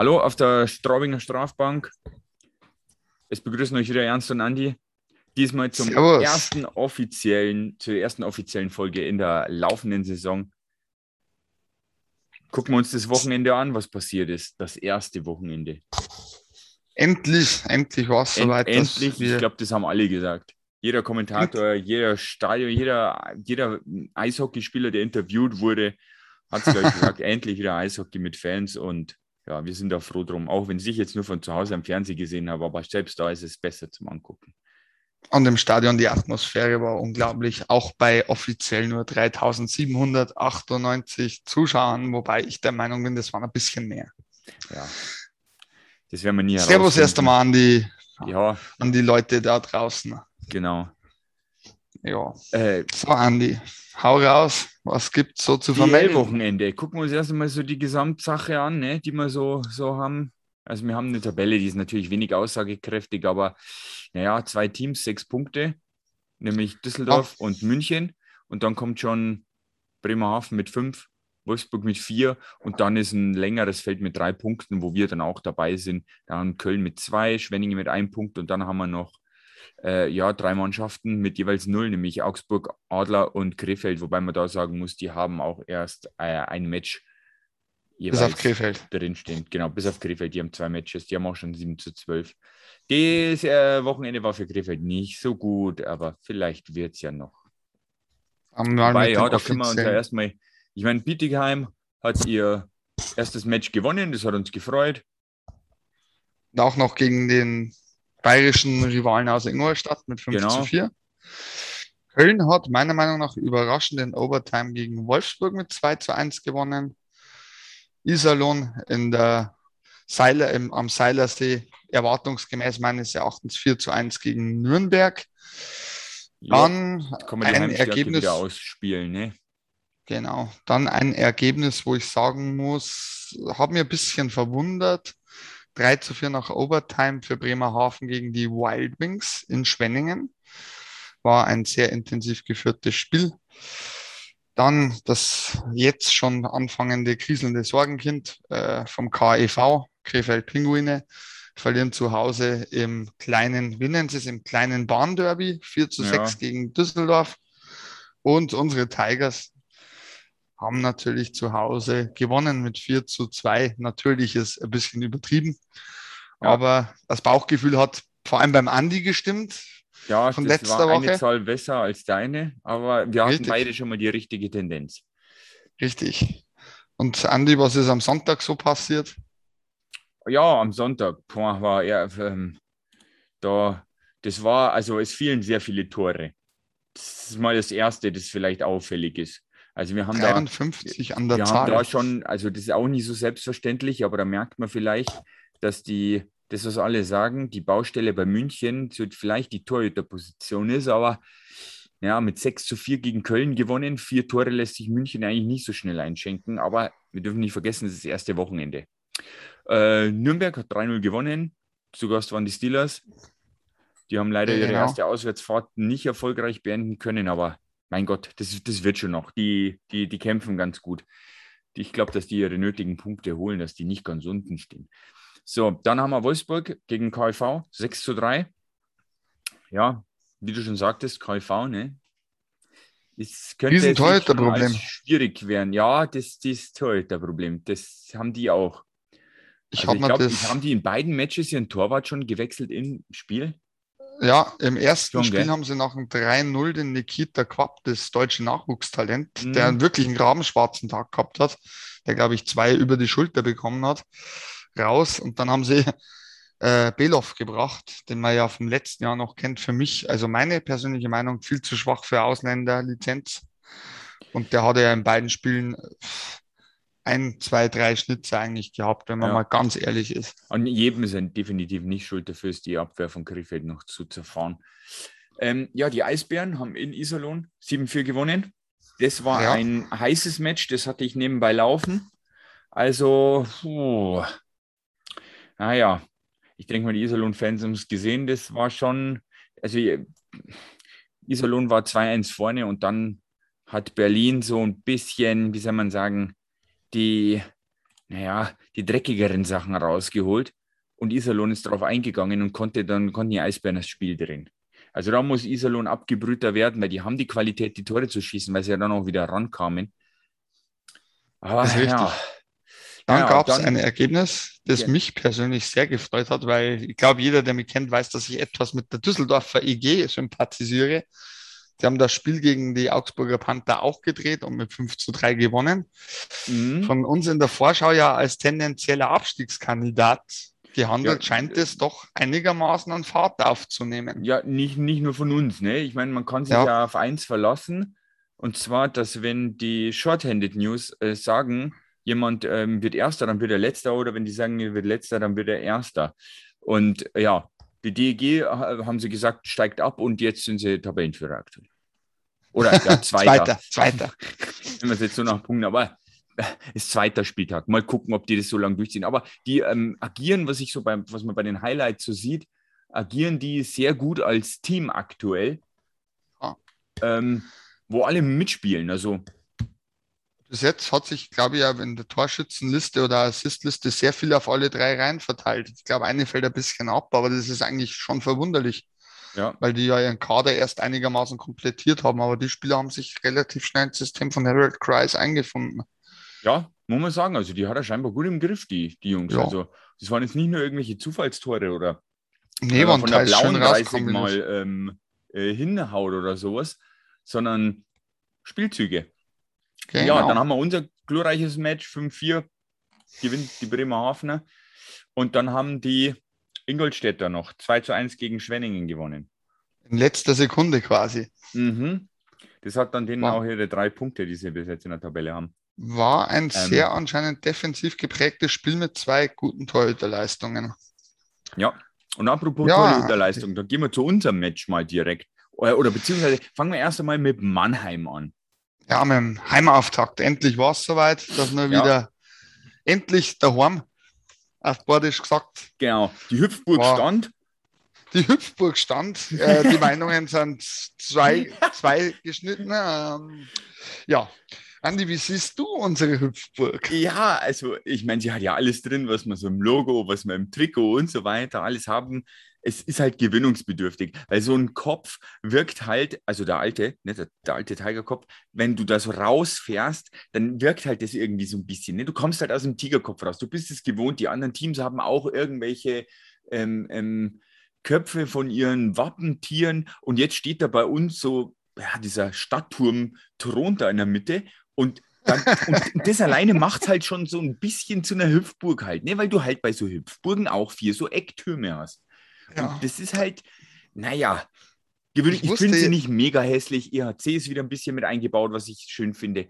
Hallo auf der Straubinger Strafbank. Es begrüßen euch wieder Ernst und Andi. Diesmal zum Servus. ersten offiziellen, zur ersten offiziellen Folge in der laufenden Saison. Gucken wir uns das Wochenende an, was passiert ist. Das erste Wochenende. Endlich, endlich war es End, soweit. dass endlich, ich glaube, das haben alle gesagt. Jeder Kommentator, jeder Stadion, jeder, jeder Eishockeyspieler, der interviewt wurde, hat es gesagt, endlich wieder Eishockey mit Fans und ja, wir sind da froh drum, auch wenn ich jetzt nur von zu Hause am Fernsehen gesehen habe, aber selbst da ist es besser zum Angucken. Und im Stadion die Atmosphäre war unglaublich, auch bei offiziell nur 3798 Zuschauern, wobei ich der Meinung bin, das waren ein bisschen mehr. Ja, das werden wir nie Servus erst einmal an die, Ja, an die Leute da draußen. genau. Ja. Äh, So, Andi, hau raus. Was gibt's so zu vermelden? Wochenende. Gucken wir uns erst einmal so die Gesamtsache an, ne, die wir so, so haben. Also wir haben eine Tabelle, die ist natürlich wenig aussagekräftig, aber naja, zwei Teams, sechs Punkte, nämlich Düsseldorf und München. Und dann kommt schon Bremerhaven mit fünf, Wolfsburg mit vier und dann ist ein längeres Feld mit drei Punkten, wo wir dann auch dabei sind. Dann Köln mit zwei, Schwenningen mit einem Punkt und dann haben wir noch äh, ja, drei Mannschaften mit jeweils null, nämlich Augsburg, Adler und Krefeld, wobei man da sagen muss, die haben auch erst äh, ein Match Bis auf Krefeld. drinstehen. Genau, bis auf Krefeld, die haben zwei Matches, die haben auch schon 7 zu 12. Das äh, Wochenende war für Krefeld nicht so gut, aber vielleicht wird es ja noch. Mal Wobei, ja, da können wir uns ja erstmal, ich meine, Bietigheim hat ihr erstes Match gewonnen, das hat uns gefreut. auch noch gegen den bayerischen Rivalen aus Ingolstadt mit 5 Genau. zu 4. Köln hat meiner Meinung nach überraschend in Overtime gegen Wolfsburg mit 2 zu 1 gewonnen. Iserlohn in der Seiler, im, am Seilersee erwartungsgemäß meines Erachtens 4 zu 1 gegen Nürnberg. Ja, Dann kann man die ein Ergebnis, wieder ausspielen, ne? genau, dann ein Ergebnis, wo ich sagen muss, hat mir ein bisschen verwundert. 3 zu 4 nach Overtime für Bremerhaven gegen die Wild Wings in Schwenningen. War ein sehr intensiv geführtes Spiel. Dann das jetzt schon anfangende kriselnde Sorgenkind äh, vom KEV, Krefeld Pinguine, verlieren zu Hause im kleinen, wie nennen sie es, im kleinen Bahnderby, 4 zu Ja. 6 gegen Düsseldorf. Und unsere Tigers haben natürlich zu Hause gewonnen mit 4 zu 2. Natürlich ist ein bisschen übertrieben, Ja. aber das Bauchgefühl hat vor allem beim Andi gestimmt. Ja, Von das letzter war eine Woche. Zahl besser als deine, aber wir hatten Richtig. beide schon mal die richtige Tendenz. Richtig. Und Andi, was ist am Sonntag so passiert? Ja, am Sonntag boah, war er ähm, da. Das war, also es fielen sehr viele Tore. Das ist mal das Erste, das vielleicht auffällig ist. Also wir haben da, 53 an der wir haben Zahl. da schon, also das ist auch nicht so selbstverständlich, aber da merkt man vielleicht, dass die, das, was alle sagen, die Baustelle bei München vielleicht die Torhüterposition ist, aber ja, mit 6 zu 4 gegen Köln gewonnen. Vier Tore lässt sich München eigentlich nicht so schnell einschenken, aber wir dürfen nicht vergessen, es ist das erste Wochenende. Äh, Nürnberg hat 3-0 gewonnen. Zu Gast waren die Steelers. Die haben leider ihre Genau. erste Auswärtsfahrt nicht erfolgreich beenden können, aber mein Gott, das, das wird schon noch. Die, die, die kämpfen ganz gut. Ich glaube, dass die ihre nötigen Punkte holen, dass die nicht ganz unten stehen. So, dann haben wir Wolfsburg gegen KV, 6 zu 3. Ja, wie du schon sagtest, KV, ne? Es könnte Torhüterproblem. schwierig werden. Ja, das, das ist Torhüterproblem. Das haben die auch. Ich Also habe ich glaube, das, haben die in beiden Matches ihren Torwart schon gewechselt im Spiel? Ja, im ersten Schon, Spiel gell? haben sie nach dem 3-0 den Nikita Quapp, das deutsche Nachwuchstalent, Mhm. der einen wirklich einen rabenschwarzen Tag gehabt hat, der, glaube ich, zwei über die Schulter bekommen hat, raus. Und dann haben sie äh, Belov gebracht, den man ja vom letzten Jahr noch kennt. Für mich, also meine persönliche Meinung, viel zu schwach für Ausländerlizenz. Und der hatte ja in beiden Spielen ein, zwei, drei Schnitze eigentlich gehabt, wenn man Ja. mal ganz ehrlich ist. An jedem sind definitiv nicht schuld dafür, ist die Abwehr von Krefeld noch zu zerfahren. Ähm, ja, die Eisbären haben in Iserlohn 7-4 gewonnen. Das war Ja. ein heißes Match, das hatte ich nebenbei laufen. Also, puh. naja, ich denke mal, die Iserlohn-Fans haben es gesehen. Das war schon, also Iserlohn war 2-1 vorne und dann hat Berlin so ein bisschen, wie soll man sagen, die, naja, die dreckigeren Sachen rausgeholt und Iserlohn ist darauf eingegangen und konnte dann konnten die Eisbären das Spiel drehen. Also da muss Iserlohn abgebrühter werden, weil die haben die Qualität, die Tore zu schießen, weil sie ja dann auch wieder rankamen. Aber das ist richtig. Ja. Dann ja, gab es ein Ergebnis, das ja. mich persönlich sehr gefreut hat, weil ich glaube, jeder, der mich kennt, weiß, dass ich etwas mit der Düsseldorfer IG sympathisiere. Die haben das Spiel gegen die Augsburger Panther auch gedreht und mit 5 zu 3 gewonnen. Mhm. Von uns in der Vorschau ja als tendenzieller Abstiegskandidat gehandelt, ja, scheint es doch einigermaßen an Fahrt aufzunehmen. Ja, nicht, nicht nur von uns. Ne? Ich meine, man kann sich ja. ja auf eins verlassen. Und zwar, dass wenn die Shorthanded News äh, sagen, jemand ähm, wird Erster, dann wird er Letzter. Oder wenn die sagen, er wird Letzter, dann wird er Erster. Und äh, ja, die DEG, haben sie gesagt, steigt ab und jetzt sind sie Tabellenführer aktuell. Oder ja, Zweiter. Zweiter, Zweiter. Wenn man es jetzt so nach Punkten, aber äh, ist zweiter Spieltag. Mal gucken, ob die das so lange durchziehen. Aber die ähm, agieren, was ich so beim, was man bei den Highlights so sieht, agieren die sehr gut als Team aktuell. Ah. Ähm, wo alle mitspielen. Also bis jetzt hat sich, glaube ich, ja in der Torschützenliste oder Assistliste sehr viel auf alle drei Reihen verteilt. Ich glaube, eine fällt ein bisschen ab, aber das ist eigentlich schon verwunderlich. Ja. Weil die ja ihren Kader erst einigermaßen komplettiert haben, aber die Spieler haben sich relativ schnell ins System von Harold Kreis eingefunden. Ja, muss man sagen. Also die hat er scheinbar gut im Griff, die, die Jungs. Ja. Also das waren jetzt nicht nur irgendwelche Zufallstore oder nee, man von der blauen 30 mal ähm, äh, hinhaut oder sowas, sondern Spielzüge. Genau. Ja, dann haben wir unser glorreiches Match 5-4, gewinnt die Bremerhavener. Und dann haben die Ingolstädter noch 2 zu 1 gegen Schwenningen gewonnen. In letzter Sekunde quasi. Mhm. Das hat dann denen wow. auch ihre drei Punkte, die sie bis jetzt in der Tabelle haben. War ein ähm, sehr anscheinend defensiv geprägtes Spiel mit zwei guten Torhüterleistungen. Ja, und apropos ja. Torhüterleistung, da gehen wir zu unserem Match mal direkt. Oder, oder beziehungsweise fangen wir erst einmal mit Mannheim an. Ja, mit dem Heimauftakt. Endlich war es soweit, dass wir ja. wieder endlich daheim, auf Bordisch gesagt. Genau, die Hüpfburg war, stand. Die Hüpfburg stand. Äh, die Meinungen sind zwei, zwei geschnitten. Ähm, ja, Andi, wie siehst du unsere Hüpfburg? Ja, also ich meine, sie hat ja alles drin, was man so im Logo, was wir im Trikot und so weiter alles haben es ist halt gewinnungsbedürftig, weil so ein Kopf wirkt halt, also der alte, ne, der, der alte Tigerkopf, wenn du da so rausfährst, dann wirkt halt das irgendwie so ein bisschen. Ne? Du kommst halt aus dem Tigerkopf raus. Du bist es gewohnt, die anderen Teams haben auch irgendwelche ähm, ähm, Köpfe von ihren Wappentieren und jetzt steht da bei uns so ja, dieser Stadtturm thront da in der Mitte und dann, und das alleine macht es halt schon so ein bisschen zu einer Hüpfburg halt, ne? weil du halt bei so Hüpfburgen auch vier so Ecktürme hast. Ja. Und das ist halt, naja, ich, ich finde sie nicht mega hässlich. EHC ist wieder ein bisschen mit eingebaut, was ich schön finde.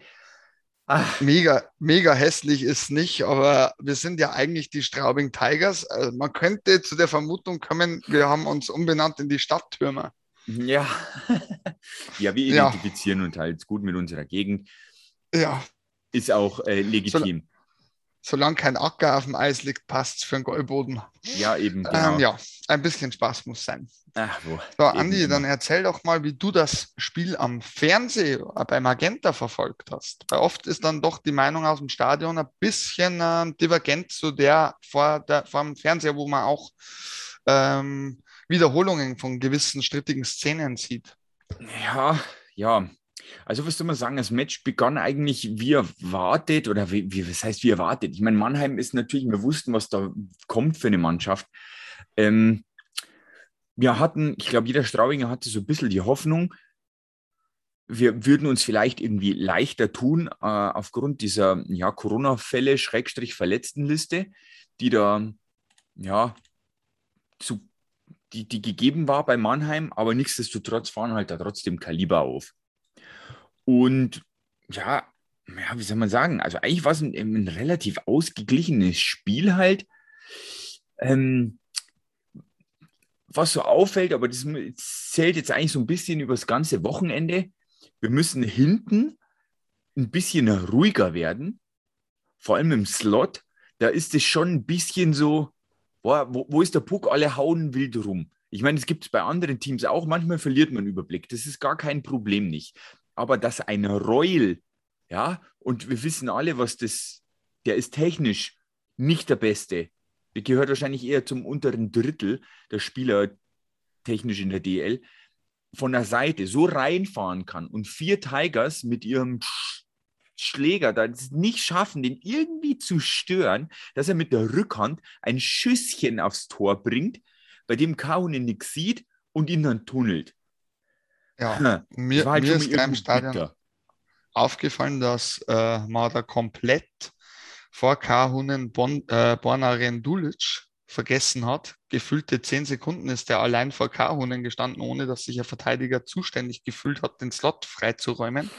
Ach. Mega, mega hässlich ist nicht, aber wir sind ja eigentlich die Straubing Tigers. Also man könnte zu der Vermutung kommen, wir haben uns umbenannt in die Stadttürmer. Ja, ja wir identifizieren ja. uns halt gut mit unserer Gegend. Ja. Ist auch äh, legitim. Solange kein Acker auf dem Eis liegt, passt es für einen Goldboden. Ja, eben. Ähm, genau. Ähm, ja, ein bisschen Spaß muss sein. Ach, wo. So, Andi, dann erzähl doch mal, wie du das Spiel am Fernsehen äh, bei Magenta verfolgt hast. Weil oft ist dann doch die Meinung aus dem Stadion ein bisschen äh, divergent zu der vor, der vor dem Fernseher, wo man auch ähm, Wiederholungen von gewissen strittigen Szenen sieht. Ja, ja, also was soll man sagen, das Match begann eigentlich wie erwartet oder wie, wie was heißt wie erwartet? Ich meine, Mannheim ist natürlich, wir wussten, was da kommt für eine Mannschaft. Ähm, wir hatten, ich glaube, jeder Straubinger hatte so ein bisschen die Hoffnung, wir würden uns vielleicht irgendwie leichter tun äh, aufgrund dieser ja, Corona-Fälle, Schrägstrich Verletztenliste, die da ja zu, die, die gegeben war bei Mannheim, aber nichtsdestotrotz fahren halt da trotzdem Kaliber auf. Und ja, ja, wie soll man sagen? Also eigentlich war es ein, ein relativ ausgeglichenes Spiel halt. Ähm, was so auffällt, aber das zählt jetzt eigentlich so ein bisschen über das ganze Wochenende. Wir müssen hinten ein bisschen ruhiger werden, vor allem im Slot. Da ist es schon ein bisschen so, boah, wo, wo ist der Puck? Alle hauen wild rum. Ich meine, es gibt es bei anderen Teams auch. Manchmal verliert man Überblick. Das ist gar kein Problem nicht aber dass ein Reul, ja, und wir wissen alle, was das der ist technisch nicht der Beste. Der gehört wahrscheinlich eher zum unteren Drittel der Spieler technisch in der DL. Von der Seite so reinfahren kann und vier Tigers mit ihrem Schläger da nicht schaffen, den irgendwie zu stören, dass er mit der Rückhand ein Schüsschen aufs Tor bringt, bei dem Kahunen nichts sieht und ihn dann tunnelt. Ja, mir, halt mir ist im Stadion bitter. aufgefallen, dass äh, man da komplett vor Kahunen bon, äh, Bornaren Dulic vergessen hat. Gefühlte zehn Sekunden ist er allein vor Kahunen gestanden, ohne dass sich ein Verteidiger zuständig gefühlt hat, den Slot freizuräumen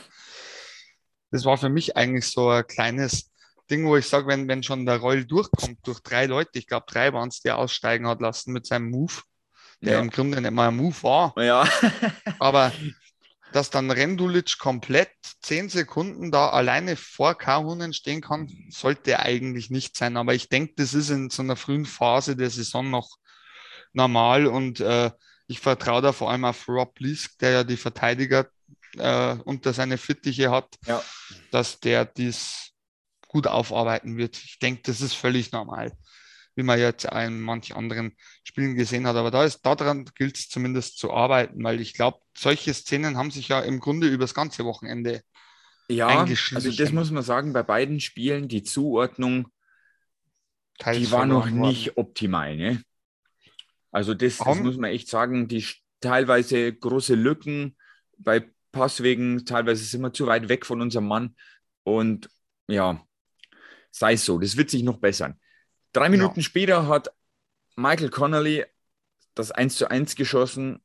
das war für mich eigentlich so ein kleines Ding, wo ich sage, wenn, wenn schon der Roll durchkommt durch drei Leute, ich glaube drei waren es, die aussteigen hat lassen mit seinem Move, der ja. im Grunde nicht mal ein Move war. Ja. aber dass dann Rendulic komplett zehn Sekunden da alleine vor Kahunen stehen kann, sollte eigentlich nicht sein. Aber ich denke, das ist in so einer frühen Phase der Saison noch normal und äh, ich vertraue da vor allem auf Rob Lisk, der ja die Verteidiger äh, unter seine Fittiche hat, ja. dass der dies gut aufarbeiten wird. Ich denke, das ist völlig normal, wie man jetzt in manchen anderen Spielen gesehen hat. Aber da ist daran gilt es zumindest zu arbeiten, weil ich glaube, solche Szenen haben sich ja im Grunde über das ganze Wochenende ja, also das muss man sagen, bei beiden Spielen die Zuordnung, Teils die war noch nicht worden. optimal. Ne? Also das, das, muss man echt sagen, die teilweise große Lücken bei Passwegen, teilweise sind wir zu weit weg von unserem Mann. Und ja, sei es so, das wird sich noch bessern. Drei Minuten ja. später hat Michael Connolly das 1 zu 1 geschossen.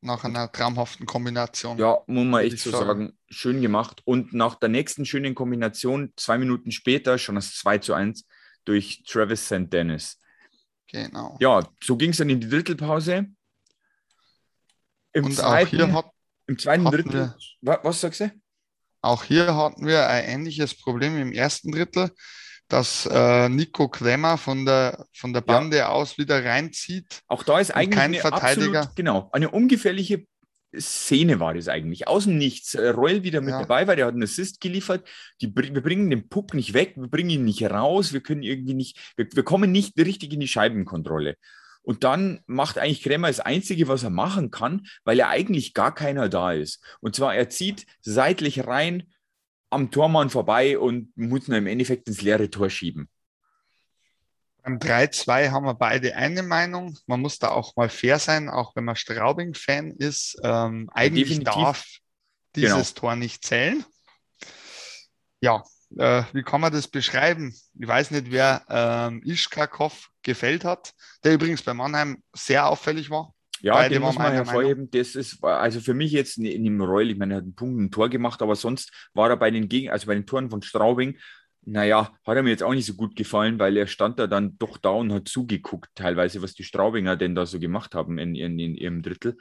Nach einer traumhaften Kombination. Ja, muss man echt so sagen. sagen. Schön gemacht. Und nach der nächsten schönen Kombination, zwei Minuten später, schon das 2 zu 1 durch Travis St. Dennis. Genau. Ja, so ging es dann in die Drittelpause. Im Und zweiten, auch hier hat im zweiten Drittel. Wir, was sagst du? Auch hier hatten wir ein ähnliches Problem im ersten Drittel, dass äh, Nico Klemmer von der, von der Bande ja. aus wieder reinzieht. Auch da ist eigentlich kein Verteidiger. Absolut, genau, eine ungefährliche Szene war das eigentlich. Aus dem Nichts. Äh, Royal wieder mit ja. dabei, weil der hat einen Assist geliefert. Die, wir bringen den Puck nicht weg, wir bringen ihn nicht raus, wir können irgendwie nicht, wir, wir kommen nicht richtig in die Scheibenkontrolle. Und dann macht eigentlich Kremmer das Einzige, was er machen kann, weil er eigentlich gar keiner da ist. Und zwar, er zieht seitlich rein am Tormann vorbei und muss ihn im Endeffekt ins leere Tor schieben. Beim 3-2 haben wir beide eine Meinung. Man muss da auch mal fair sein, auch wenn man Straubing-Fan ist. Ähm, eigentlich Definitiv. darf dieses genau. Tor nicht zählen. Ja, äh, wie kann man das beschreiben? Ich weiß nicht, wer ähm, Ischkakov gefällt hat, der übrigens bei Mannheim sehr auffällig war. Ja, Beide den muss man hervorheben. Das ist also für mich jetzt in dem Reul, ich meine, er hat einen Punkt, ein Tor gemacht, aber sonst war er bei den Gegen also bei den Toren von Straubing, naja, hat er mir jetzt auch nicht so gut gefallen, weil er stand da dann doch da und hat zugeguckt, teilweise, was die Straubinger denn da so gemacht haben in, in, in ihrem Drittel.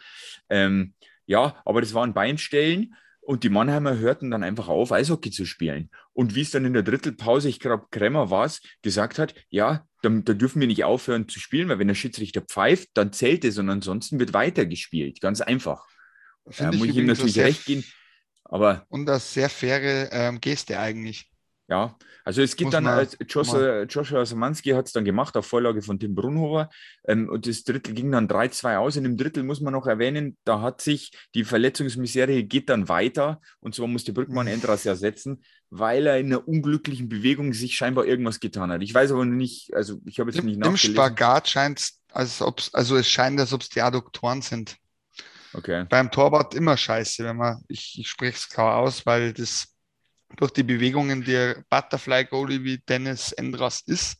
Ähm, ja, aber das waren Beinstellen und die Mannheimer hörten dann einfach auf, Eishockey zu spielen. Und wie es dann in der Drittelpause, ich glaube, Kremmer war es, gesagt hat, ja, da, da, dürfen wir nicht aufhören zu spielen, weil wenn der Schiedsrichter pfeift, dann zählt es und ansonsten wird weitergespielt. Ganz einfach. Da äh, muss ich ihm natürlich recht gehen. Aber, und das sehr faire ähm, Geste eigentlich. Ja, also es gibt Muss dann, äh, Joshua, Joshua Samanski hat es dann gemacht auf Vorlage von Tim Brunhofer ähm, und das Drittel ging dann 3-2 aus. In dem Drittel muss man noch erwähnen, da hat sich die Verletzungsmisere geht dann weiter und zwar musste Brückmann mhm. Endras ersetzen, weil er in einer unglücklichen Bewegung sich scheinbar irgendwas getan hat. Ich weiß aber nicht, also ich habe jetzt Im, nicht nachgelesen. Im Spagat scheint es, als also es scheint, als ob es die Adduktoren sind. Okay. Beim Torwart immer scheiße, wenn man, ich, ich spreche es klar aus, weil das durch die Bewegungen der Butterfly-Goalie wie Dennis Endras ist,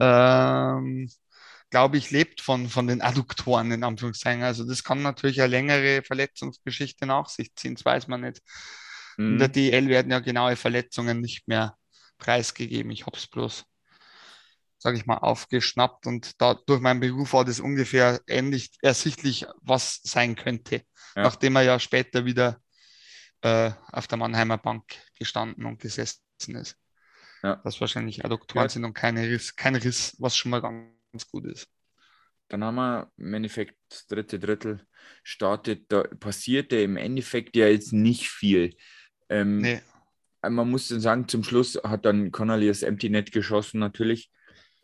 ähm, glaube ich, lebt von, von den Adduktoren in Anführungszeichen. Also das kann natürlich eine längere Verletzungsgeschichte nach sich ziehen, das weiß man nicht. Mhm. In der DL werden ja genaue Verletzungen nicht mehr preisgegeben. Ich habe es bloß, sage ich mal, aufgeschnappt und da durch meinen Beruf war das ungefähr ähnlich ersichtlich, was sein könnte, ja. nachdem er ja später wieder äh, auf der Mannheimer Bank gestanden und gesessen ist. Ja. Das wahrscheinlich Adduktoren ja. sind und keine Riss, kein Riss, was schon mal ganz gut ist. Dann haben wir im Endeffekt das dritte Drittel startet. Da passierte im Endeffekt ja jetzt nicht viel. Ähm, nee. man muss dann sagen, zum Schluss hat dann Connolly das Empty Net geschossen, natürlich.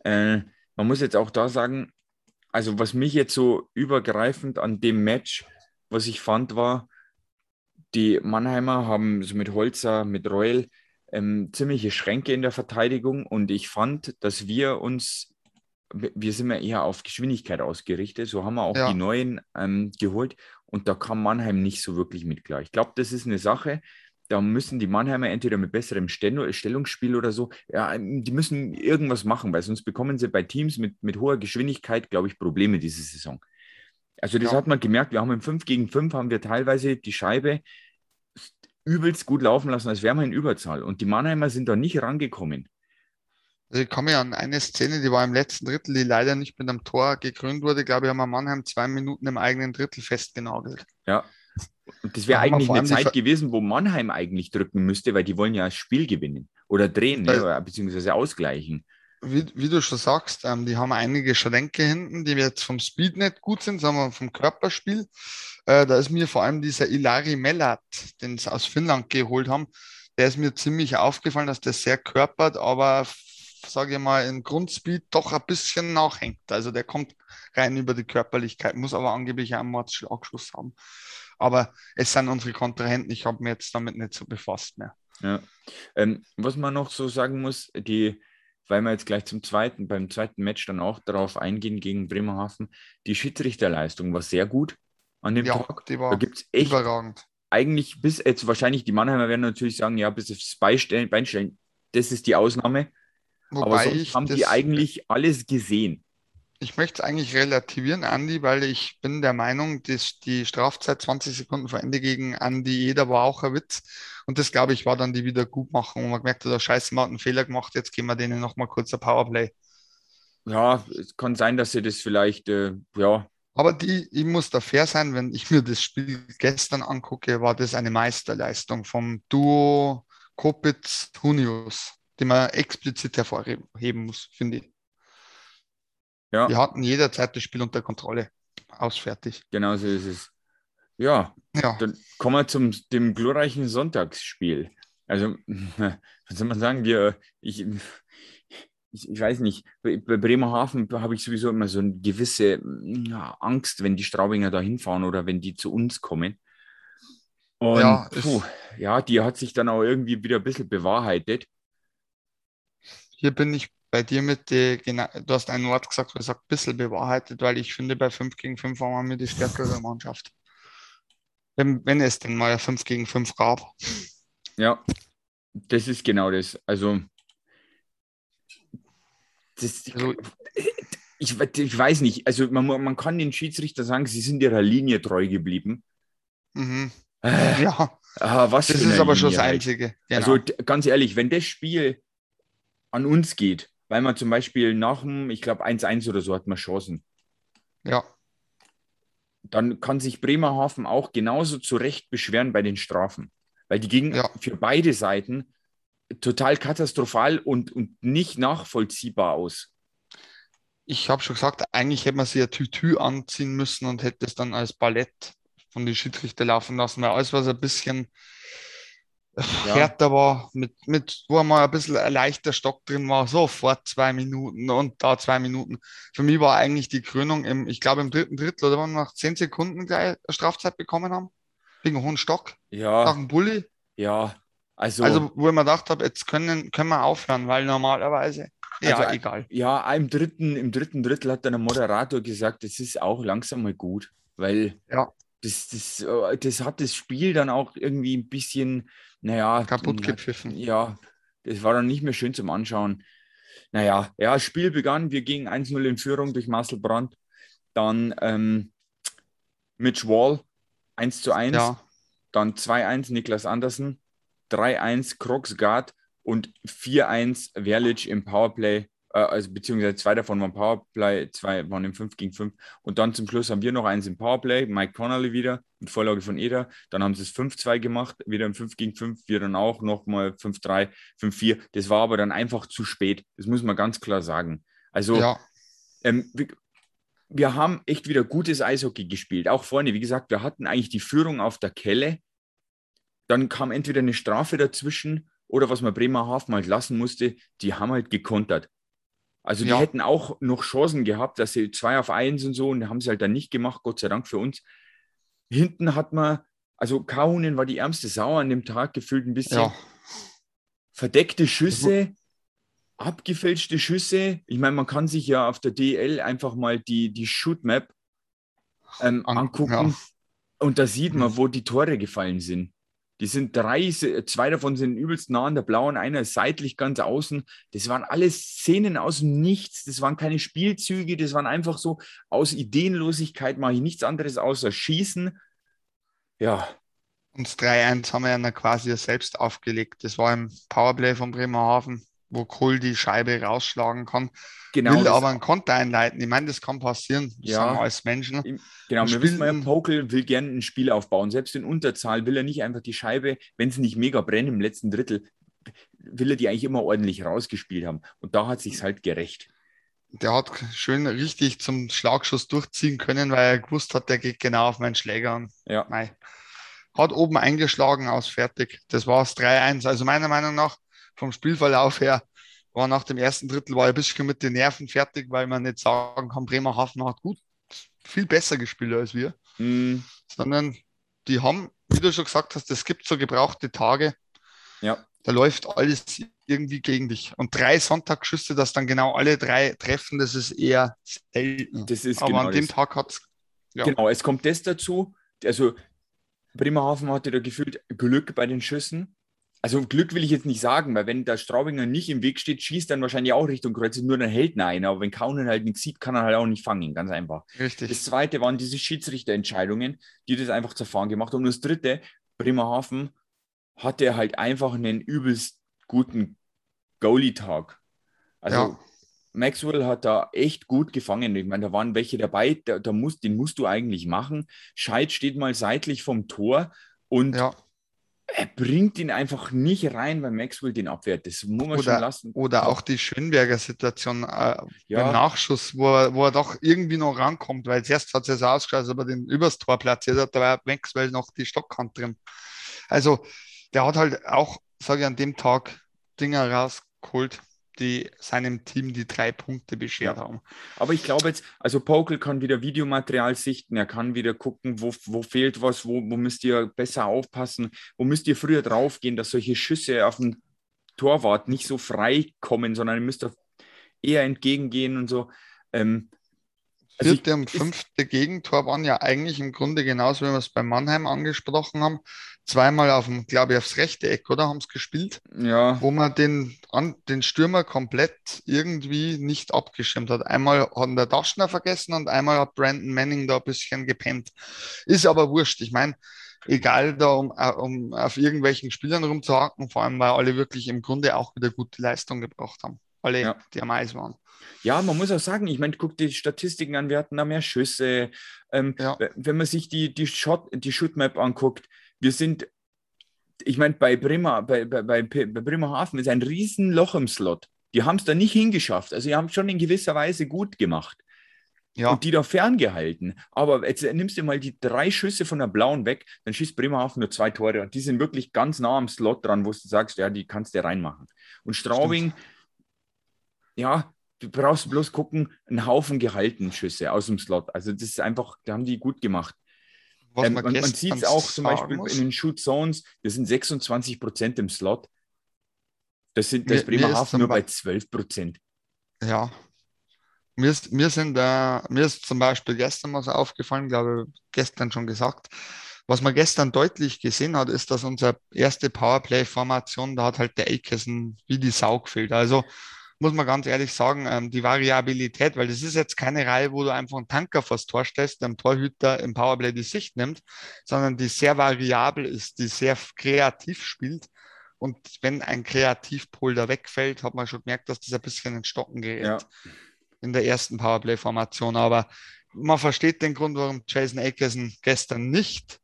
Äh, man muss jetzt auch da sagen, also was mich jetzt so übergreifend an dem Match, was ich fand, war, die Mannheimer haben so mit Holzer, mit Reul ähm, ziemliche Schränke in der Verteidigung und ich fand, dass wir uns, wir sind ja eher auf Geschwindigkeit ausgerichtet, so haben wir auch ja. die neuen ähm, geholt und da kam Mannheim nicht so wirklich mit klar. Ich glaube, das ist eine Sache, da müssen die Mannheimer entweder mit besserem Stellungsspiel oder so, ja, die müssen irgendwas machen, weil sonst bekommen sie bei Teams mit, mit hoher Geschwindigkeit, glaube ich, Probleme diese Saison. Also das ja. hat man gemerkt, wir haben im 5 gegen 5 haben wir teilweise die Scheibe übelst gut laufen lassen, als wären wir in Überzahl. Und die Mannheimer sind da nicht rangekommen. Also ich komme ja an eine Szene, die war im letzten Drittel, die leider nicht mit einem Tor gekrönt wurde. Ich glaube, ich, haben wir Mannheim zwei Minuten im eigenen Drittel festgenagelt. Ja. Und das wäre eigentlich eine Zeit gewesen, wo Mannheim eigentlich drücken müsste, weil die wollen ja das Spiel gewinnen oder drehen, ne, beziehungsweise ausgleichen wie, wie, du schon sagst, ähm, die haben einige Schränke hinten, die jetzt vom Speed nicht gut sind, sondern vom Körperspiel. Äh, da ist mir vor allem dieser Ilari Mellat, den sie aus Finnland geholt haben, der ist mir ziemlich aufgefallen, dass der sehr körpert, aber sage ich mal, in Grundspeed doch ein bisschen nachhängt. Also der kommt rein über die Körperlichkeit, muss aber angeblich einen Mordschlagschuss haben. Aber es sind unsere Kontrahenten, ich habe mir jetzt damit nicht so befasst mehr. Ja. Ähm, was man noch so sagen muss, die weil wir jetzt gleich zum zweiten, beim zweiten Match dann auch darauf eingehen gegen Bremerhaven. Die Schiedsrichterleistung war sehr gut an dem ja, Tag. Die war da gibt's echt überragend. Eigentlich bis jetzt wahrscheinlich die Mannheimer werden natürlich sagen, ja, bis aufs Beistellen, Beinstellen, das ist die Ausnahme. Wobei Aber sonst haben die eigentlich alles gesehen ich möchte es eigentlich relativieren, Andi, weil ich bin der Meinung, dass die Strafzeit 20 Sekunden vor Ende gegen Andi Eder war auch ein Witz. Und das, glaube ich, war dann die Wiedergutmachung. Und man gemerkt hat, scheiße, man hat einen Fehler gemacht, jetzt geben wir denen nochmal kurz ein Powerplay. Ja, es kann sein, dass sie das vielleicht, äh, ja. Aber die, ich muss da fair sein, wenn ich mir das Spiel gestern angucke, war das eine Meisterleistung vom Duo Kopitz-Hunius, die man explizit hervorheben muss, finde ich. Ja. Wir hatten jederzeit das Spiel unter Kontrolle. Ausfertig. Genau so ist es. Ja, ja. dann kommen wir zum dem glorreichen Sonntagsspiel. Also, was soll man sagen? Wir, ich, ich, ich weiß nicht, bei, Bremerhaven habe ich sowieso immer so eine gewisse ja, Angst, wenn die Straubinger da hinfahren oder wenn die zu uns kommen. Und ja, puh, ja, die hat sich dann auch irgendwie wieder ein bisschen bewahrheitet. Hier bin ich bei dir mit, die, du hast ein Wort gesagt, ich sage, ein bisschen bewahrheitet, weil ich finde, bei 5 gegen 5 waren wir die stärkere Mannschaft. Wenn, wenn es denn mal 5 gegen 5 gab. Ja, das ist genau das. Also, das, also ich, ich weiß nicht, also man, man kann den Schiedsrichter sagen, sie sind ihrer Linie treu geblieben. Mhm. Äh, ja, ah, was das ist aber Linie schon das. Einzige. Genau. Also ganz ehrlich, wenn das Spiel an uns geht, weil man zum Beispiel nach dem, ich glaube, 1-1 oder so hat man Chancen. Ja. Dann kann sich Bremerhaven auch genauso zu Recht beschweren bei den Strafen. Weil die gingen ja. für beide Seiten total katastrophal und, und nicht nachvollziehbar aus. Ich habe schon gesagt, eigentlich hätte man sie ja Tütü anziehen müssen und hätte es dann als Ballett von den Schiedsrichter laufen lassen, weil alles, was ein bisschen ja. härter war, mit, mit, wo mal ein bisschen ein leichter Stock drin war, sofort zwei Minuten und da zwei Minuten. Für mich war eigentlich die Krönung im, ich glaube im dritten Drittel oder wann wir nach zehn Sekunden gleich Strafzeit bekommen haben. Wegen einem hohen Stock. Ja. Nach dem Bulli. Ja. Also, also wo ich mir gedacht habe, jetzt können, können wir aufhören, weil normalerweise. Ja, also, egal. Ja, im dritten, im dritten Drittel hat dann der Moderator gesagt, es ist auch langsam mal gut, weil ja. das, das, äh, das hat das Spiel dann auch irgendwie ein bisschen naja, kaputt gepfiffen. Ja, das war dann nicht mehr schön zum Anschauen. Naja, ja, das Spiel begann, wir gingen 1-0 in Führung durch Marcel Brandt. Dann ähm, Mitch Wall 1 zu 1. Ja. Dann 2-1 Niklas Andersen, 3-1 Kroxgard und 4-1 Verlic im Powerplay also beziehungsweise zwei davon waren Powerplay, zwei waren im 5 gegen 5. Und dann zum Schluss haben wir noch eins im Powerplay, Mike Connolly wieder, mit Vorlage von Eder. Dann haben sie es 5-2 gemacht, wieder im 5 gegen 5, wir dann auch nochmal 5-3, 5-4. Das war aber dann einfach zu spät. Das muss man ganz klar sagen. Also ja. ähm, wir, wir haben echt wieder gutes Eishockey gespielt. Auch vorne, wie gesagt, wir hatten eigentlich die Führung auf der Kelle. Dann kam entweder eine Strafe dazwischen oder was man Bremerhaven halt lassen musste, die haben halt gekontert. Also die Ja. hätten auch noch Chancen gehabt, dass sie zwei auf eins und so und haben sie halt dann nicht gemacht, Gott sei Dank für uns. Hinten hat man, also Kaunen war die ärmste Sau an dem Tag, gefühlt ein bisschen Ja, verdeckte Schüsse, abgefälschte Schüsse. Ich meine, man kann sich ja auf der DL einfach mal die, die Shootmap ähm, An- angucken ja. und da sieht man, wo die Tore gefallen sind. Die sind drei, zwei davon sind übelst nah an der blauen, einer ist seitlich ganz außen. Das waren alles Szenen aus dem Nichts. Das waren keine Spielzüge, das waren einfach so aus Ideenlosigkeit mache ich nichts anderes außer schießen. Ja, und das 3-1 haben wir ja quasi selbst aufgelegt. Das war im Powerplay von Bremerhaven, wo Kohl die Scheibe rausschlagen kann. genau. will aber einen Konter einleiten. Ich meine, das kann passieren. Ja. sind alles Menschen. Genau, Und wir wissen spielten- Pokel will gerne ein Spiel aufbauen. Selbst in Unterzahl will er nicht einfach die Scheibe, wenn es nicht mega brennt im letzten Drittel, will er die eigentlich immer ordentlich rausgespielt haben. Und da hat sich's halt gerecht. Der hat schön richtig zum Schlagschuss durchziehen können, weil er gewusst hat, der geht genau auf meinen Schläger an. Ja. Hat oben eingeschlagen, aus fertig. Das war es 3-1. Also meiner Meinung nach, vom Spielverlauf her, war nach dem ersten Drittel war ich ein bisschen mit den Nerven fertig, weil man nicht sagen kann, Bremerhaven hat gut, viel besser gespielt als wir. Mm, Sondern die haben, wie du schon gesagt hast, es gibt so gebrauchte Tage, ja, da läuft alles irgendwie gegen dich. Und drei Sonntagsschüsse, dass dann genau alle drei treffen, das ist eher selten. das ist Aber genau an dem das. Tag hat es Ja. Genau, es kommt das dazu. Also Bremerhaven hatte da gefühlt Glück bei den Schüssen. Also Glück will ich jetzt nicht sagen, weil wenn der Straubinger nicht im Weg steht, schießt dann wahrscheinlich auch Richtung Kreuz, nur dann hält ihn einer. Aber wenn Kaunen halt nichts sieht, kann er halt auch nicht fangen, ganz einfach. richtig. Das zweite waren diese Schiedsrichterentscheidungen, die das einfach zerfahren gemacht haben. Und das dritte, Bremerhaven hatte halt einfach einen übelst guten Goalie-Tag. Also Ja. Maxwell hat da echt gut gefangen. Ich meine, da waren welche dabei, da, da musst, den musst du eigentlich machen. Scheid steht mal seitlich vom Tor und ja. Er bringt ihn einfach nicht rein, weil Maxwell den abwehrt. Das muss man schon Oder, lassen. oder auch die Schönberger Situation äh, Ja. beim Nachschuss, wo er, wo er doch irgendwie noch rankommt, weil zuerst hat es ja so ausgeschaut, als ob er den übers Tor platziert hat, da war Maxwell noch die Stockhand drin. Also der hat halt auch, sage ich, an dem Tag Dinger rausgeholt, die seinem Team die drei Punkte beschert Ja. haben. Aber ich glaube jetzt, also Pokel kann wieder Videomaterial sichten, er kann wieder gucken, wo, wo fehlt was, wo, wo müsst ihr besser aufpassen, wo müsst ihr früher draufgehen, dass solche Schüsse auf den Torwart nicht so frei kommen, sondern ihr müsst da eher entgegengehen und so. Ähm, also ich- Vierte und fünfte Gegentor waren ja eigentlich im Grunde genauso, wie wir es bei Mannheim angesprochen haben. Zweimal auf dem, glaube ich, aufs rechte Eck, oder? Haben es gespielt, ja, wo man den, an, den Stürmer komplett irgendwie nicht abgeschirmt hat. Einmal hat der Daschner vergessen und einmal hat Brandon Manning da ein bisschen gepennt. Ist aber wurscht. Ich meine, egal da, um, äh, um auf irgendwelchen Spielern rumzuhaken, vor allem, weil alle wirklich im Grunde auch wieder gute Leistung gebracht haben. Alle, Ja. die am Eis waren. ja, man muss auch sagen, ich meine, guck die Statistiken an, wir hatten da mehr Schüsse. Ähm, Ja. Wenn man sich die, die, Shot, die Shootmap anguckt, wir sind, ich meine, bei Bremer, bei, bei, bei, Bremerhaven ist ein Riesenloch im Slot. Die haben es da nicht hingeschafft. Also, die haben es schon in gewisser Weise gut gemacht. Ja, und die da ferngehalten. Aber jetzt nimmst du mal die drei Schüsse von der Blauen weg, dann schießt Bremerhaven nur zwei Tore und die sind wirklich ganz nah am Slot dran, wo du sagst, ja, die kannst du reinmachen. Und Straubing, ja, du brauchst bloß gucken, einen Haufen gehalten Schüsse aus dem Slot. Also das ist einfach, da haben die gut gemacht. Was Ähm, man man sieht es auch zum Beispiel muss, in den Shoot Zones, das sind 26 Prozent im Slot. Das sind das Bremerhaven nur bei Be- 12 Prozent. Ja. Mir ist, mir sind, äh, mir ist zum Beispiel gestern was aufgefallen, glaube ich, gestern schon gesagt. Was man gestern deutlich gesehen hat, ist, dass unsere erste Powerplay-Formation, da hat halt der Aikesen wie die Sau gefehlt. Also muss man ganz ehrlich sagen, ähm, die Variabilität, weil das ist jetzt keine Reihe, wo du einfach einen Tanker vors Tor stellst, dem Torhüter im Powerplay die Sicht nimmt, sondern die sehr variabel ist, die sehr kreativ spielt. Und wenn ein Kreativpol da wegfällt, hat man schon gemerkt, dass das ein bisschen in Stocken gerät Ja. in der ersten Powerplay-Formation. Aber man versteht den Grund, warum Jason Akerson gestern nicht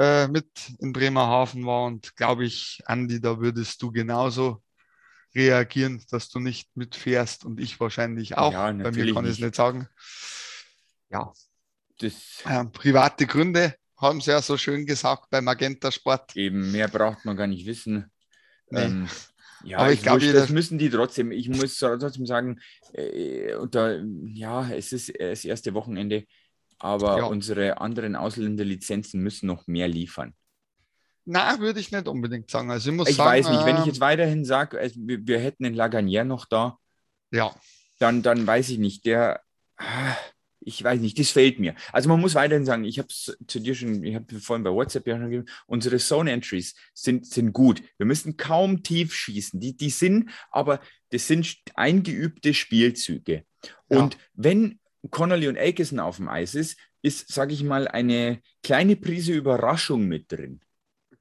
äh, mit in Bremerhaven war. Und glaube ich, Andi, da würdest du genauso reagieren, dass du nicht mitfährst und ich wahrscheinlich auch. Ja, Bei mir kann ich es nicht. sagen. Ja, Das äh, private Gründe haben sie ja so schön gesagt bei Magenta Sport. eben mehr braucht man gar nicht wissen. Nee. Ähm, ja, Aber ich ist glaub, wurscht, jeder- das müssen die trotzdem. Ich muss trotzdem sagen, äh, unter, ja, es ist das erste Wochenende, aber Ja. unsere anderen Ausländerlizenzen müssen noch mehr liefern. Na, würde ich nicht unbedingt sagen. Also ich muss Ich sagen, weiß nicht, wenn ich ähm, jetzt weiterhin sage, also wir, wir hätten den Laganier noch da, ja, dann, dann weiß ich nicht, der, ah, ich weiß nicht, das fehlt mir. Also man muss weiterhin sagen, ich habe es zu dir schon, ich habe vorhin bei WhatsApp ja schon gegeben, unsere Zone-Entries sind, sind gut. Wir müssen kaum tief schießen. Die, die sind, aber das sind eingeübte Spielzüge. Ja. Und wenn Connolly und Aikison auf dem Eis ist, ist, sage ich mal, eine kleine Prise Überraschung mit drin.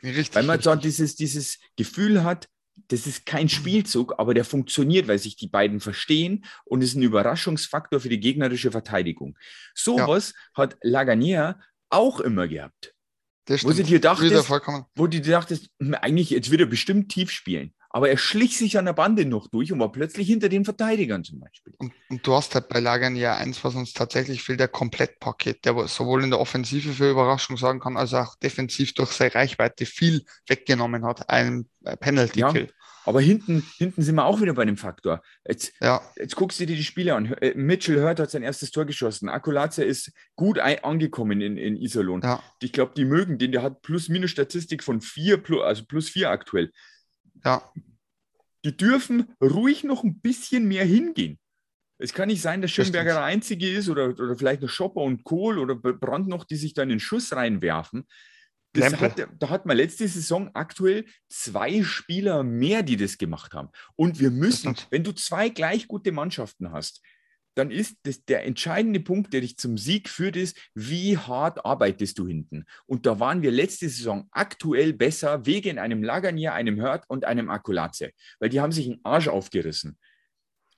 Richtig. Weil man richtig. da dieses, dieses Gefühl hat, das ist kein Spielzug, aber der funktioniert, weil sich die beiden verstehen und ist ein Überraschungsfaktor für die gegnerische Verteidigung. Sowas hat Laganier auch immer gehabt. wo stimmt. dir dachtest-. Wo du dir dachtest, eigentlich jetzt wird er bestimmt tief spielen. Aber er schlich sich an der Bande noch durch und war plötzlich hinter den Verteidigern zum Beispiel. Und, und du hast halt bei Lagern ja eins, was uns tatsächlich fehlt, der Komplettpaket, der sowohl in der Offensive für Überraschung sorgen kann, als auch defensiv durch seine Reichweite viel weggenommen hat. Ein äh, Penalty-Kill. Aber hinten, hinten sind wir auch wieder bei dem Faktor. Jetzt, Ja. Jetzt guckst du dir die Spiele an. Äh, Mitchell Hurt hat sein erstes Tor geschossen. Akulaze ist gut angekommen in, in Iserlohn. ja, Ich glaube, die mögen den. Der hat Plus-Minus-Statistik von 4, plus, also plus 4 aktuell. Ja, Die dürfen ruhig noch ein bisschen mehr hingehen. Es kann nicht sein, dass Das Schönberger der Einzige ist oder, oder vielleicht noch Schopper und Kohl oder Brand noch, die sich da in den Schuss reinwerfen. Hat, da hat man letzte Saison aktuell zwei Spieler mehr, die das gemacht haben. Und wir müssen, wenn du zwei gleich gute Mannschaften hast, dann ist das der entscheidende Punkt, der dich zum Sieg führt, ist, wie hart arbeitest du hinten. Und da waren wir letzte Saison aktuell besser wegen einem Laganier, einem Hurt und einem Akulaze, weil die haben sich einen Arsch aufgerissen.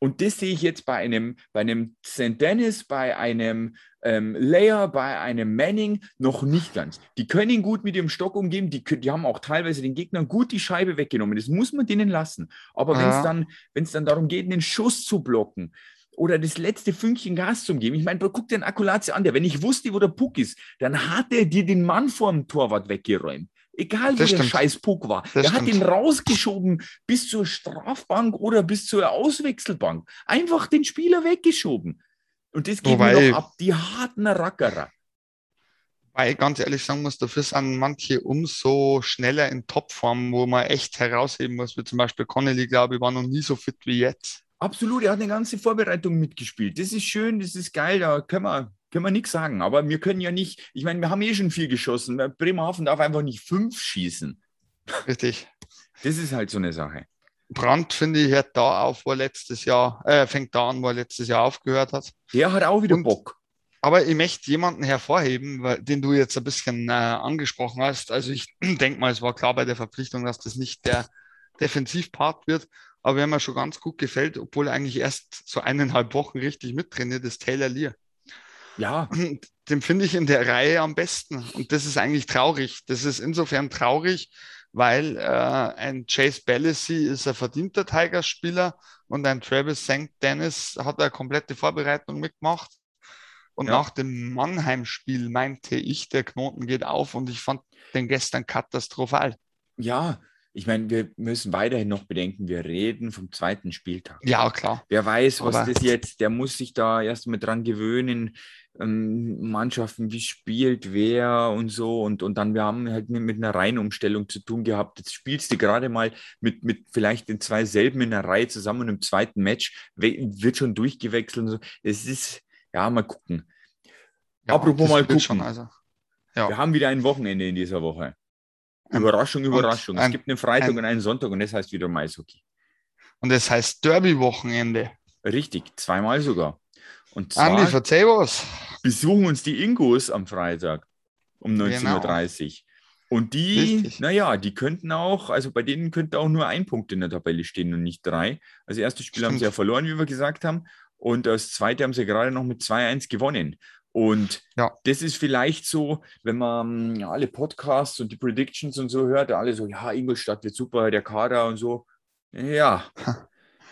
Und das sehe ich jetzt bei einem, bei einem St. Dennis, bei einem ähm, Layer, bei einem Manning noch nicht ganz. Die können gut mit ihrem Stock umgehen, die, die haben auch teilweise den Gegnern gut die Scheibe weggenommen. Das muss man denen lassen. Aber wenn es Ja. dann, wenn es dann darum geht, einen Schuss zu blocken oder das letzte Fünkchen Gas zu geben, ich meine, guck dir den Akkulatze an, der, wenn ich wusste, wo der Puck ist, dann hat er dir den Mann vor dem Torwart weggeräumt. Egal, wo Das der stimmt. scheiß Puck war. Das der hat stimmt. ihn rausgeschoben bis zur Strafbank oder bis zur Auswechselbank. Einfach den Spieler weggeschoben. Und das geht Wobei- mir noch ab. Die harten Rackerer. Weil ganz ehrlich sagen muss, dafür sind manche umso schneller in Topform, wo man echt herausheben muss, wie zum Beispiel Connelly, glaube ich, war noch nie so fit wie jetzt. Absolut, er hat eine ganze Vorbereitung mitgespielt. Das ist schön, das ist geil, da können wir, können wir nichts sagen. Aber wir können ja nicht, ich meine, wir haben eh schon viel geschossen. Bremerhaven darf einfach nicht fünf schießen. Richtig. Das ist halt so eine Sache. Brandt, finde ich, hört da auf, wo er letztes Jahr, äh, fängt da an, wo er letztes Jahr aufgehört hat. Der hat auch wieder Und- Bock. Aber ich möchte jemanden hervorheben, den du jetzt ein bisschen äh, angesprochen hast. Also ich denke mal, es war klar bei der Verpflichtung, dass das nicht der Defensivpart wird. Aber wer mir schon ganz gut gefällt, obwohl er eigentlich erst so eineinhalb Wochen richtig mittrainiert, ist Taylor Lear. Ja, Den finde ich in der Reihe am besten. Und das ist eigentlich traurig. Das ist insofern traurig, weil äh, ein Chase Ballacy ist ein verdienter Tigers-Spieler und ein Travis St. Dennis hat eine komplette Vorbereitung mitgemacht. Und Ja. nach dem Mannheim-Spiel meinte ich, der Knoten geht auf und ich fand den gestern katastrophal. ja. Ich meine, wir müssen weiterhin noch bedenken, wir reden vom zweiten Spieltag. Ja, klar. Wer weiß, was Aber- das jetzt, der muss sich da erst mal dran gewöhnen, ähm, Mannschaften, wie spielt wer und so. Und, und dann, wir haben halt mit, einer Reihenumstellung zu tun gehabt. Jetzt spielst du gerade mal mit, mit vielleicht den zwei selben in einer Reihe zusammen und im zweiten Match wird schon durchgewechselt und so. Es ist, ja, mal gucken. Ja, Apropos mal gucken. Schon, also. Ja. Wir haben wieder ein Wochenende in dieser Woche. Überraschung, Überraschung. es ein- gibt einen Freitag ein- und einen Sonntag und das heißt wieder Eishockey. Und es heißt Derby-Wochenende. Richtig, zweimal sogar. Und zwar Andi, verzeih was. besuchen uns die Ingos am Freitag um 19.30 Uhr. Und die, Richtig. naja, die könnten auch, also bei denen könnte auch nur ein Punkt in der Tabelle stehen und nicht drei. Also das erste Spiel haben sie Stimmt. ja verloren, wie wir gesagt haben. Und das zweite haben sie gerade noch mit 2-1 gewonnen. Und Ja. das ist vielleicht so, wenn man ja, alle Podcasts und die Predictions und so hört, alle so, ja, Ingolstadt wird super, der Kader und so. Ja,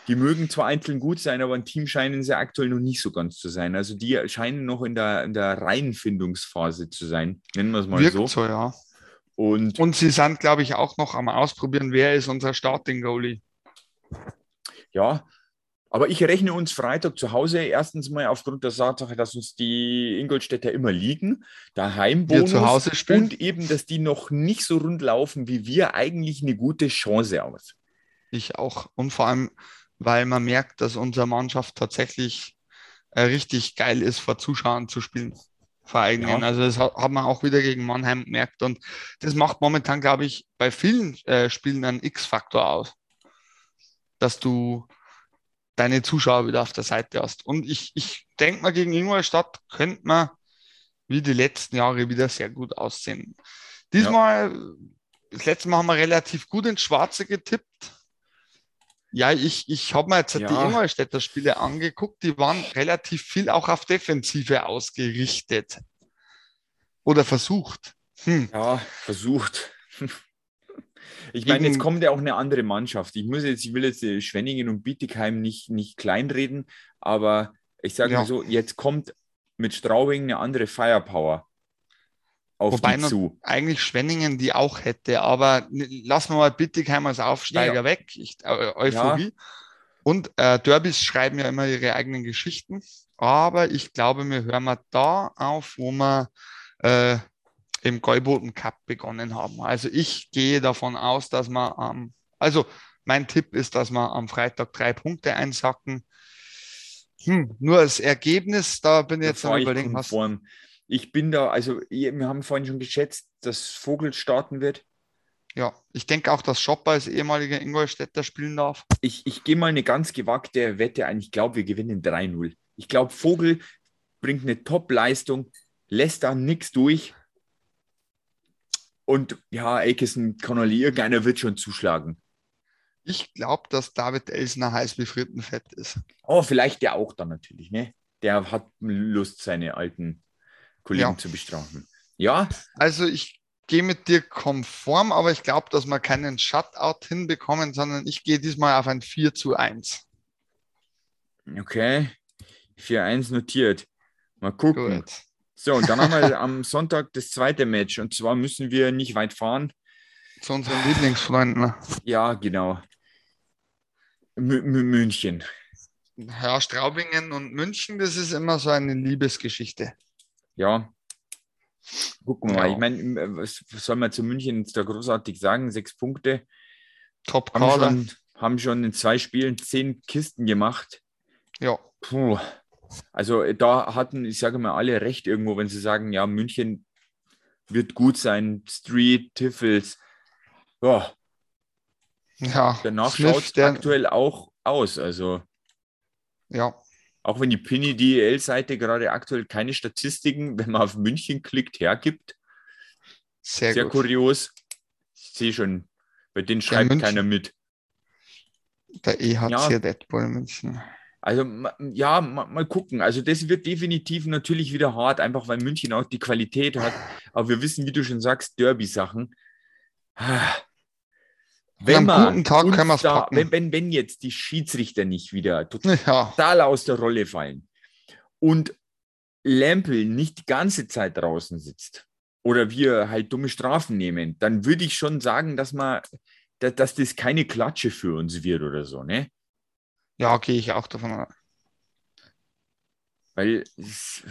die mögen zwar einzeln gut sein, aber ein Team scheinen sie aktuell noch nicht so ganz zu sein. Also die scheinen noch in der, in der Reihenfindungsphase zu sein, nennen wir es mal Wirkt so. so, ja. Und, Und sie sind, glaube ich, auch noch am Ausprobieren, wer ist unser Starting Goalie. ja, aber ich rechne uns Freitag zu Hause erstens mal aufgrund der Tatsache, dass uns die Ingolstädter immer liegen, der Heimbonus zu Hause spielen. und eben, dass die noch nicht so rund laufen wie wir, eigentlich eine gute Chance aus. Ich auch. Und vor allem, weil man merkt, dass unsere Mannschaft tatsächlich äh, richtig geil ist, vor Zuschauern zu spielen. Vor eigenen. Ja. Also das hat, hat man auch wieder gegen Mannheim gemerkt. Und das macht momentan, glaube ich, bei vielen äh, Spielen einen X-Faktor aus. Dass du deine Zuschauer wieder auf der Seite hast. Und ich, ich denke mal, gegen Ingolstadt könnte man wie die letzten Jahre wieder sehr gut aussehen. Diesmal, das letzte Mal haben wir relativ gut ins Schwarze getippt. Ja, ich, ich habe mir jetzt die Ja. Ingolstädter Spiele angeguckt, die waren relativ viel auch auf Defensive ausgerichtet. Oder versucht. Hm. Ja, versucht. Ich meine, jetzt kommt ja auch eine andere Mannschaft. Ich muss jetzt, ich will jetzt äh, Schwenningen und Bietigheim nicht, nicht kleinreden, aber ich sage Ja. so, jetzt kommt mit Straubing eine andere Firepower auf Wobei die zu. Eigentlich Schwenningen die auch hätte, aber lassen wir mal Bittigheim als Aufsteiger Ja, ja. weg. Ich, Eu Euphorie. Und äh, Derbys schreiben ja immer ihre eigenen Geschichten. Aber ich glaube, wir hören mal da auf, wo wir äh, im Gäuboten Cup begonnen haben. Also ich gehe davon aus, dass wir am, also mein Tipp ist, dass wir am Freitag drei Punkte einsacken. Hm, nur als Ergebnis, da bin ich jetzt am überlegen, was. Ich bin da, also wir haben vorhin schon geschätzt, dass Vogel starten wird. Ja, ich denke auch, dass Schopper als ehemaliger Ingolstädter spielen darf. Ich, ich gehe mal eine ganz gewagte Wette ein. Ich glaube, wir gewinnen 3-0. Ich glaube, Vogel bringt eine Top-Leistung, lässt da nichts durch. Und ja, Aikison, Connolly, irgendeiner wird schon zuschlagen. Ich glaube, dass David Elsner heiß wie Frittenfett ist. Oh, vielleicht der auch dann natürlich, ne? Der hat Lust, seine alten Kollegen Ja. zu bestrafen. Ja, Also ich gehe mit dir konform, aber ich glaube, dass wir keinen Shutout hinbekommen, sondern ich gehe diesmal auf ein 4 zu 1. okay. 4-1 notiert. Mal gucken. Gut. So, und dann haben wir am Sonntag das zweite Match. Und zwar müssen wir nicht weit fahren. Zu unseren Lieblingsfreunden. Ja, genau. Mü Mü München. Ja, Straubingen und München, das ist immer so eine Liebesgeschichte. Ja. Gucken wir mal. Ja. Ich meine, was soll man zu München jetzt da großartig sagen? Sechs Punkte. Top Haben schon, haben schon in zwei Spielen zehn Kisten gemacht. Ja, Puh. Also äh, da hatten, ich sage mal, alle recht irgendwo, wenn sie sagen, ja, München wird gut sein. Street, Tiffels. Ja, ja. danach schaut es der, aktuell auch aus. Also ja, auch wenn die Pini DEL-Seite gerade aktuell keine Statistiken, wenn man auf München klickt, hergibt. sehr, Sehr kurios. Ich sehe schon, bei denen schreibt keiner mit. Der EHC Ja. Bull München. Also ja, ma- mal gucken. Also das wird definitiv natürlich wieder hart, einfach weil München auch die Qualität hat. Aber wir wissen, wie du schon sagst, Derby-Sachen. Ah. Wenn man guten Tag können wir's da, wenn, wenn, wenn jetzt die Schiedsrichter nicht wieder Ja, total aus der Rolle fallen und Lampel nicht die ganze Zeit draußen sitzt oder wir halt dumme Strafen nehmen, dann würde ich schon sagen, dass man, dass, dass das keine Klatsche für uns wird oder so, ne? Ja, gehe ich auch davon aus. Weil, ich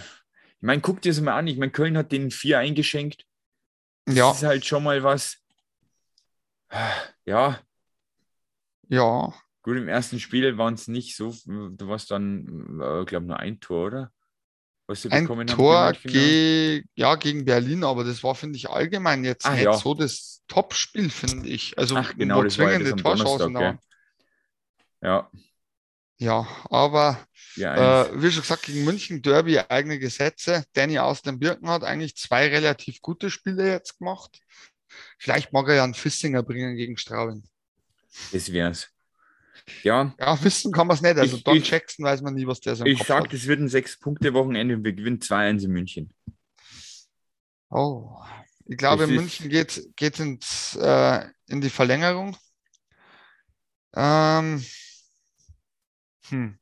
meine, guck dir das mal an. Ich meine, Köln hat den vier eingeschenkt. Das Ja, ist halt schon mal was. Ja, ja, gut, im ersten Spiel waren es nicht so, du warst dann, ich glaube, nur ein Tor, oder? Was sie ein bekommen haben Tor gegen Mönchengladbach? ge ja, gegen Berlin, aber das war, finde ich, allgemein jetzt Ah, nicht ja. so das Top-Spiel, finde ich. Also, Ach, genau, das war ja das zwingende Torchancen Donnerstag? Ja, Ja, aber ja, äh, wie schon gesagt, gegen München Derby eigene Gesetze. Danny aus den Birken hat eigentlich zwei relativ gute Spiele jetzt gemacht. Vielleicht mag er ja einen Fissinger bringen gegen Straubing. das wär's. Ja, Ja, wissen kann man es nicht. Also Ich- Don ich- Jackson weiß man nie, was der so ich Kopf sag, hat. das wird ein Sechs-Punkte-Wochenende und wir gewinnen 2-1 in München. Oh, ich glaube, in München geht ins äh, in die Verlängerung. Ähm, hm.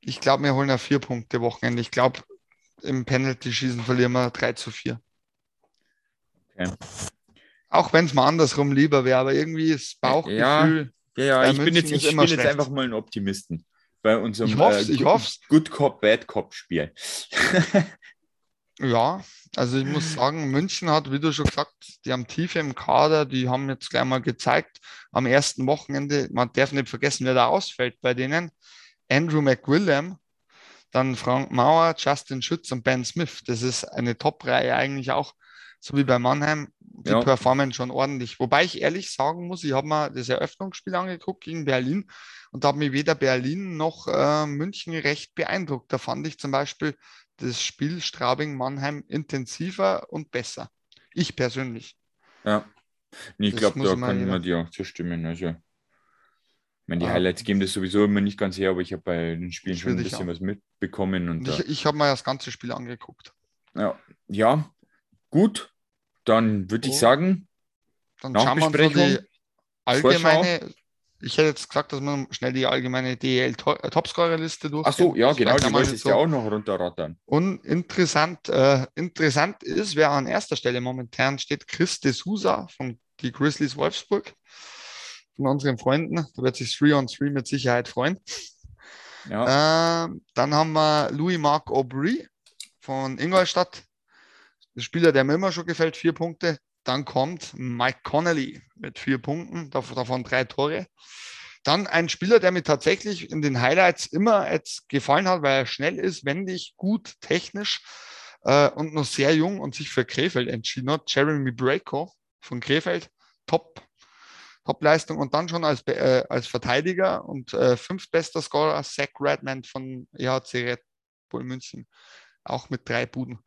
Ich glaube, wir holen ein vier Punkte Wochenende. Ich glaube, im Penalty-Schießen verlieren wir 3 zu 4. Ja. Auch wenn es mal andersrum lieber wäre, aber irgendwie das Bauchgefühl. Ja, ja, Bei ich bin jetzt, ist ich bin jetzt einfach mal ein Optimisten bei unserem Ich hoff's, ich Good- hoff's. Good Cop, Bad Cop Spiel. Ja, also ich muss sagen, München hat, wie du schon gesagt, die haben Tiefe im Kader, die haben jetzt gleich mal gezeigt, am ersten Wochenende, man darf nicht vergessen, wer da ausfällt bei denen. Andrew McWilliam, dann Frank Mauer, Justin Schütz und Ben Smith. Das ist eine Top-Reihe eigentlich auch, so wie bei Mannheim. Die Ja. performen schon ordentlich. Wobei ich ehrlich sagen muss, ich habe mir das Eröffnungsspiel angeguckt gegen Berlin und da hat mich weder Berlin noch äh, München recht beeindruckt. Da fand ich zum Beispiel das Spiel Straubing-Mannheim intensiver und besser. Ich persönlich. Ja. Nee, ich glaube, da mal kann man dir auch zustimmen. Also, ich meine, die Ah. Highlights geben das sowieso immer nicht ganz her, aber ich habe bei den Spielen schon ein bisschen was mitbekommen. Und ich, ich habe mir das ganze Spiel angeguckt. ja, ja, gut. Dann würde ich sagen, Dann schauen wir uns die allgemeine. Ich hätte jetzt gesagt, dass man schnell die allgemeine DL-Topscorer-Liste durch. ach so, ja, genau, die wollte wolltest du ja auch noch runterrattern. Und interessant, äh, interessant ist, wer an erster Stelle momentan steht, Chris de Souza von die Grizzlies Wolfsburg. Von unseren Freunden. Da wird sich 3 on 3 mit Sicherheit freuen. Ja, Ähm, dann haben wir Louis Marc Aubry von Ingolstadt. Der Spieler, der mir immer schon gefällt, vier Punkte. Dann kommt Mike Connolly mit vier Punkten, dav- davon drei Tore. Dann ein Spieler, der mir tatsächlich in den Highlights immer jetzt gefallen hat, weil er schnell ist, wendig, gut, technisch äh, und noch sehr jung und sich für Krefeld entschieden hat. Jeremy Braco von Krefeld, top, Top-Leistung. Und dann schon als, äh, als Verteidiger und äh, fünftbester Scorer Zach Redmond von EHC Red Bull München, auch mit drei Buden.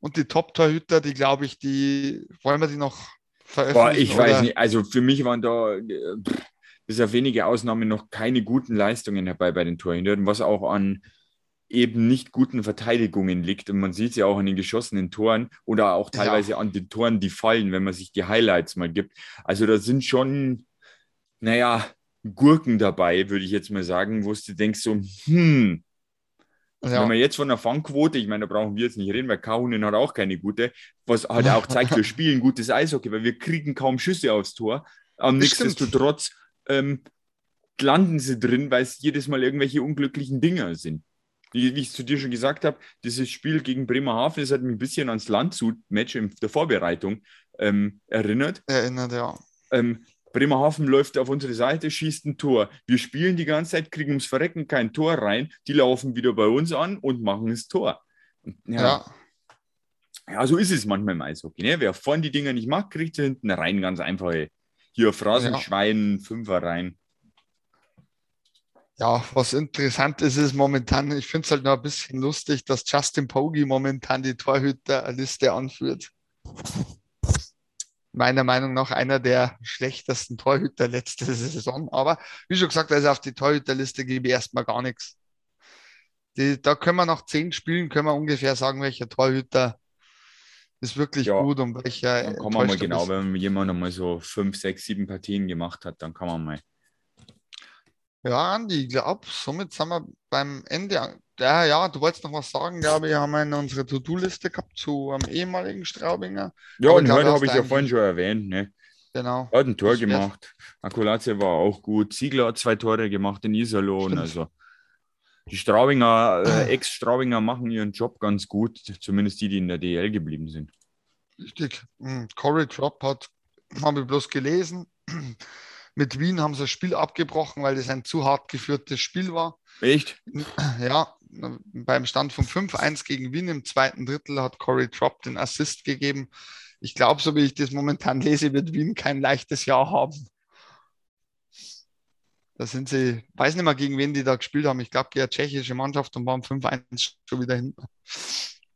Und die Top-Torhüter, die glaube ich, die wollen wir die noch veröffentlichen? Boah, ich weiß oder- nicht. Also für mich waren da äh, pff, bis auf wenige Ausnahmen noch keine guten Leistungen dabei bei den Torhütern, was auch an eben nicht guten Verteidigungen liegt. Und man sieht es ja auch an den geschossenen Toren oder auch Ja. teilweise an den Toren, die fallen, wenn man sich die Highlights mal gibt. Also da sind schon, naja, Gurken dabei, würde ich jetzt mal sagen, wo du denkst so, hm, Ja. wenn man jetzt von der Fangquote, ich meine, da brauchen wir jetzt nicht reden, weil Kaunen hat auch keine gute, was halt auch zeigt, wir spielen gutes Eishockey, weil wir kriegen kaum Schüsse aufs Tor. Am Das nichtsdestotrotz ähm, landen sie drin, weil es jedes Mal irgendwelche unglücklichen Dinger sind. Wie, wie ich zu dir schon gesagt habe, dieses Spiel gegen Bremerhaven, das hat mich ein bisschen ans Landshut-Match in der Vorbereitung ähm, erinnert. Erinnert, ja. Ähm, Bremerhaven läuft auf unsere Seite, schießt ein Tor. Wir spielen die ganze Zeit, kriegen ums Verrecken kein Tor rein. Die laufen wieder bei uns an und machen das Tor. Ja. Ja, ja. so ist es manchmal im Eishockey. Ne? Wer vorne die Dinger nicht macht, kriegt sie hinten rein. Ganz einfache. Hier Phrasenschwein, Fünfer rein. Ja, was interessant ist, ist momentan, ich finde es halt noch ein bisschen lustig, dass Justin Pogge momentan die Torhüterliste anführt. Meiner Meinung nach einer der schlechtesten Torhüter letzte Saison. Aber wie schon gesagt, also auf die Torhüterliste gebe ich erstmal gar nichts. Die, da können wir nach zehn Spielen können wir ungefähr sagen, welcher Torhüter ist wirklich Ja, gut und welcher Dann kann man mal genau, ist. wenn jemand einmal so fünf, sechs, sieben Partien gemacht hat, dann kann man mal. Ja, Andi, ich glaube, somit sind wir beim Ende. Ja, ja, du wolltest noch was sagen, glaube ich, haben wir in unserer To-Do-Liste gehabt zu einem ehemaligen Straubinger. Ja, Aber und heute habe ich ja vorhin schon erwähnt. Ne? Genau. Er hat ein Tor gemacht. Akulaze war auch gut. Ziegler hat zwei Tore gemacht in Iserlohn. Also die Straubinger, äh, Ex-Straubinger machen ihren Job ganz gut. Zumindest die, die in der DL geblieben sind. Richtig. Hm, Corey Drop hat, habe ich bloß gelesen. Mit Wien haben sie das Spiel abgebrochen, weil das ein zu hart geführtes Spiel war. Echt? Ja, beim Stand von 5-1 gegen Wien im zweiten Drittel hat Corey Drop den Assist gegeben. Ich glaube, so wie ich das momentan lese, wird Wien kein leichtes Jahr haben. Da sind sie, weiß nicht mehr, gegen wen die da gespielt haben. Ich glaube, die tschechische Mannschaft und waren 5-1 schon wieder hinten.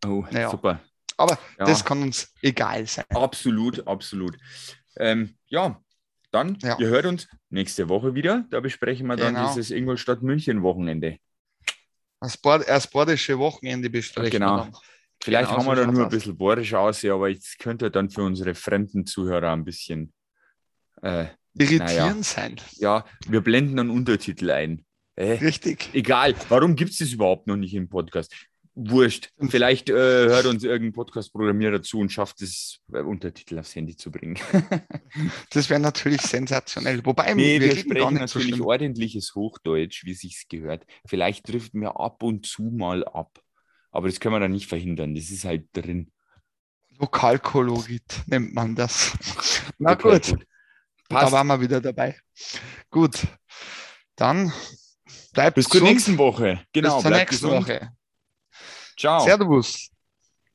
Oh, Ja. super. Aber Ja. das kann uns egal sein. Absolut, absolut. Ähm, ja, dann, Ja. ihr hört uns nächste Woche wieder. Da besprechen wir dann Genau. dieses Ingolstadt-München-Wochenende. Ein sportische Wochenende besprechen. Genau. wir dann. Vielleicht Genau haben wir so da nur ein aus. bisschen bohrisch aussehen, aber es könnte dann für unsere fremden Zuhörer ein bisschen, äh, Irritierend Naja. sein. ja, wir blenden dann Untertitel ein. Äh, Richtig. egal, warum gibt es das überhaupt noch nicht im Podcast? Wurscht. Vielleicht äh, hört uns irgendein Podcast-Programmierer zu und schafft es, äh, Untertitel aufs Handy zu bringen. das wäre natürlich sensationell. Wobei nee, wir, wir sprechen natürlich so ordentliches Hochdeutsch, wie sich's gehört. Vielleicht trifft mir ab und zu mal ab. Aber das können wir dann nicht verhindern. Das ist halt drin. Lokalkolorit nennt man das. Na okay, gut. gut. Da waren wir wieder dabei. Gut. Dann bleibt Bis gesund. zur nächsten Woche. Genau. Bis zur nächsten gesund. Woche. Ciao. Servus.